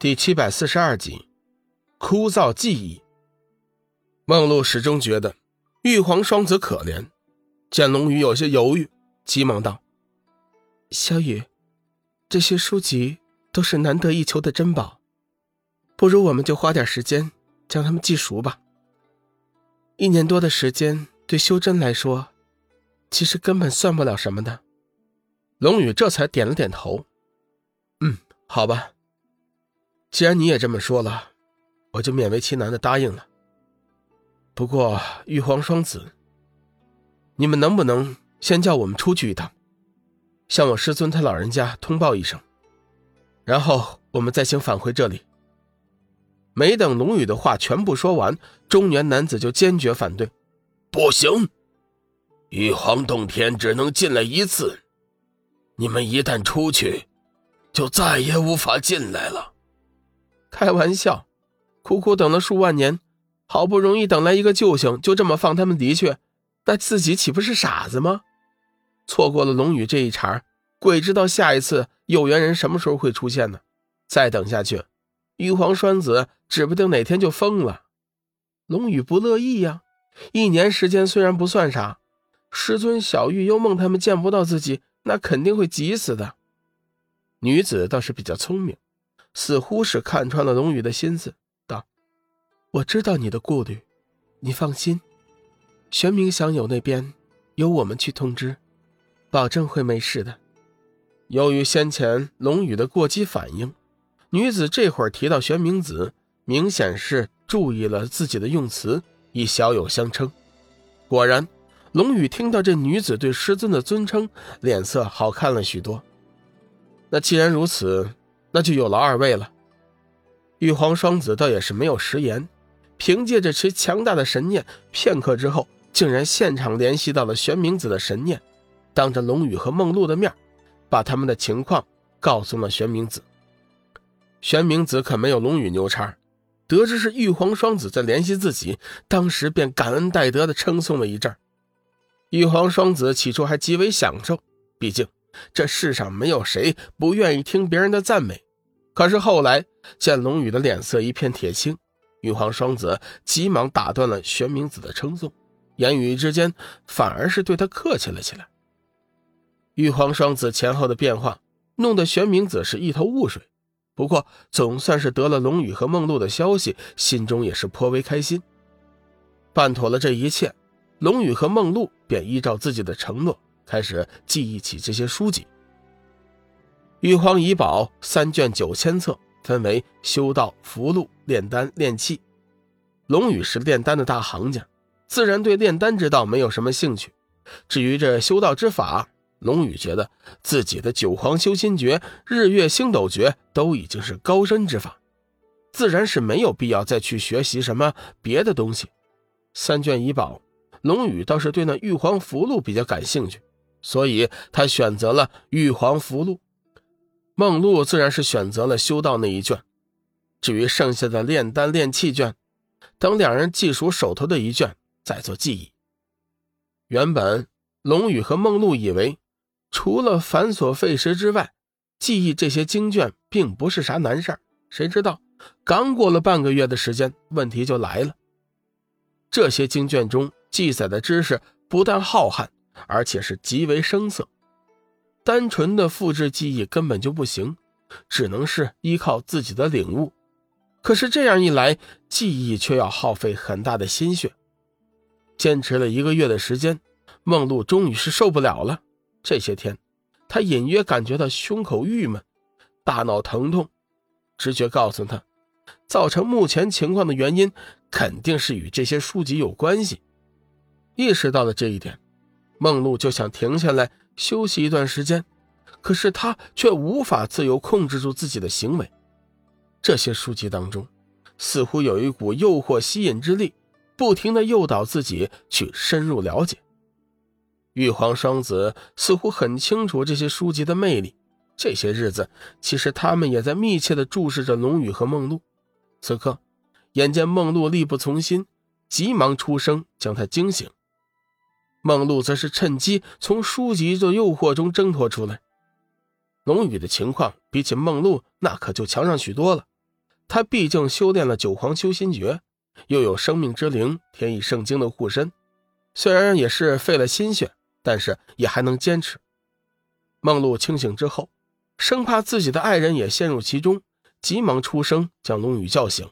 第七百四十二集，枯燥记忆。梦露始终觉得玉皇双子可怜，见龙宇有些犹豫，急忙道：“小雨，这些书籍都是难得一求的珍宝，不如我们就花点时间将它们记熟吧。一年多的时间，对修真来说，其实根本算不了什么的。”龙宇这才点了点头：“嗯，好吧。”既然你也这么说了，我就勉为其难的答应了。不过玉皇双子，你们能不能先叫我们出去一趟，向我师尊他老人家通报一声，然后我们再行返回这里？没等龙宇的话全部说完，中年男子就坚决反对：“不行，玉皇洞天只能进来一次，你们一旦出去，就再也无法进来了。”开玩笑，苦苦等了数万年，好不容易等来一个救星，就这么放他们离去，那自己岂不是傻子吗？错过了龙宇这一茬，鬼知道下一次有缘人什么时候会出现呢？再等下去，玉皇双子指不定哪天就疯了。龙宇不乐意呀，一年时间虽然不算啥，师尊小玉幽梦他们见不到自己，那肯定会急死的。女子倒是比较聪明。似乎是看穿了龙宇的心思，道：“我知道你的顾虑，你放心，玄冥享有那边由我们去通知，保证会没事的。”由于先前龙宇的过激反应，女子这会儿提到玄冥子，明显是注意了自己的用词，以小有相称。果然，龙宇听到这女子对师尊的尊称，脸色好看了许多。那既然如此。那就有劳二位了。玉皇双子倒也是没有食言，凭借着其强大的神念，片刻之后竟然现场联系到了玄冥子的神念，当着龙宇和梦露的面，把他们的情况告诉了玄冥子。玄冥子可没有龙宇牛叉，得知是玉皇双子在联系自己，当时便感恩戴德的称颂了一阵。玉皇双子起初还极为享受，毕竟。这世上没有谁不愿意听别人的赞美，可是后来见龙宇的脸色一片铁青，玉皇双子急忙打断了玄冥子的称颂，言语之间反而是对他客气了起来。玉皇双子前后的变化，弄得玄冥子是一头雾水。不过总算是得了龙宇和梦露的消息，心中也是颇为开心。办妥了这一切，龙宇和梦露便依照自己的承诺。开始记忆起这些书籍。玉皇遗宝三卷九千册，分为修道、符箓、炼丹、炼器。龙宇是炼丹的大行家，自然对炼丹之道没有什么兴趣。至于这修道之法，龙宇觉得自己的九皇修心诀、日月星斗诀都已经是高深之法，自然是没有必要再去学习什么别的东西。三卷遗宝，龙宇倒是对那玉皇符箓比较感兴趣。所以他选择了玉皇符箓，梦露自然是选择了修道那一卷。至于剩下的炼丹炼器卷，等两人记熟手头的一卷再做记忆。原本龙宇和梦露以为，除了繁琐费时之外，记忆这些经卷并不是啥难事谁知道刚过了半个月的时间，问题就来了。这些经卷中记载的知识不但浩瀚。而且是极为生涩，单纯的复制记忆根本就不行，只能是依靠自己的领悟。可是这样一来，记忆却要耗费很大的心血。坚持了一个月的时间，梦露终于是受不了了。这些天，他隐约感觉到胸口郁闷，大脑疼痛，直觉告诉他，造成目前情况的原因肯定是与这些书籍有关系。意识到了这一点。梦露就想停下来休息一段时间，可是他却无法自由控制住自己的行为。这些书籍当中，似乎有一股诱惑吸引之力，不停的诱导自己去深入了解。玉皇双子似乎很清楚这些书籍的魅力。这些日子，其实他们也在密切的注视着龙宇和梦露。此刻，眼见梦露力不从心，急忙出声将他惊醒。梦露则是趁机从书籍的诱惑中挣脱出来。龙宇的情况比起梦露那可就强上许多了，他毕竟修炼了九皇修心诀，又有生命之灵、天意圣经的护身，虽然也是费了心血，但是也还能坚持。梦露清醒之后，生怕自己的爱人也陷入其中，急忙出声将龙宇叫醒，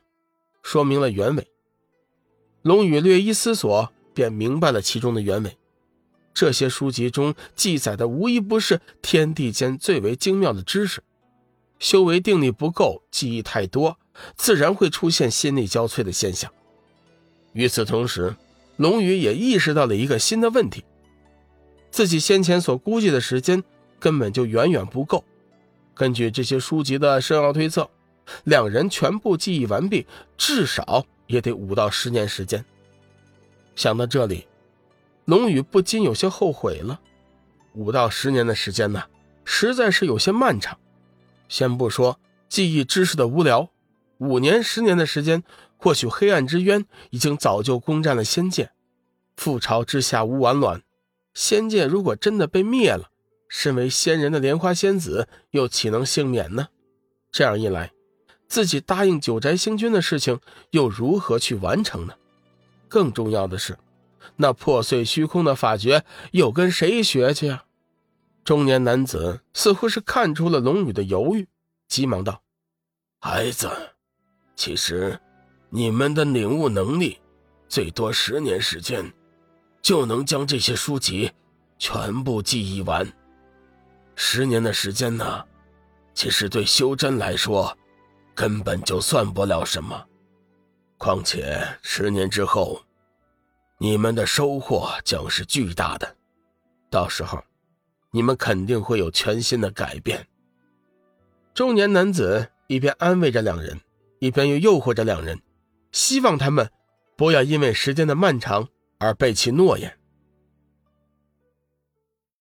说明了原委。龙宇略一思索，便明白了其中的原委。这些书籍中记载的，无一不是天地间最为精妙的知识。修为定力不够，记忆太多。自然会出现心力交瘁的现象。与此同时，龙宇也意识到了一个新的问题：自己先前所估计的时间根本就远远不够。根据这些书籍的深奥推测，两人全部记忆完毕，至少也得五到十年时间。想到这里，龙宇不禁有些后悔了。五到十年的时间呢，实在是有些漫长。先不说记忆知识的无聊。五年、十年的时间，或许黑暗之渊已经早就攻占了仙界，覆巢之下无完卵。仙界如果真的被灭了，身为仙人的莲花仙子又岂能幸免呢？这样一来，自己答应九宅星君的事情又如何去完成呢？更重要的是，那破碎虚空的法诀又跟谁学去啊？中年男子似乎是看出了龙宇的犹豫，急忙道：“孩子。”其实，你们的领悟能力，最多十年时间，就能将这些书籍全部记忆完。十年的时间呢，其实对修真来说，根本就算不了什么。况且十年之后，你们的收获将是巨大的，到时候，你们肯定会有全新的改变。中年男子一边安慰着两人。一边又诱惑着两人，希望他们不要因为时间的漫长而背弃诺言。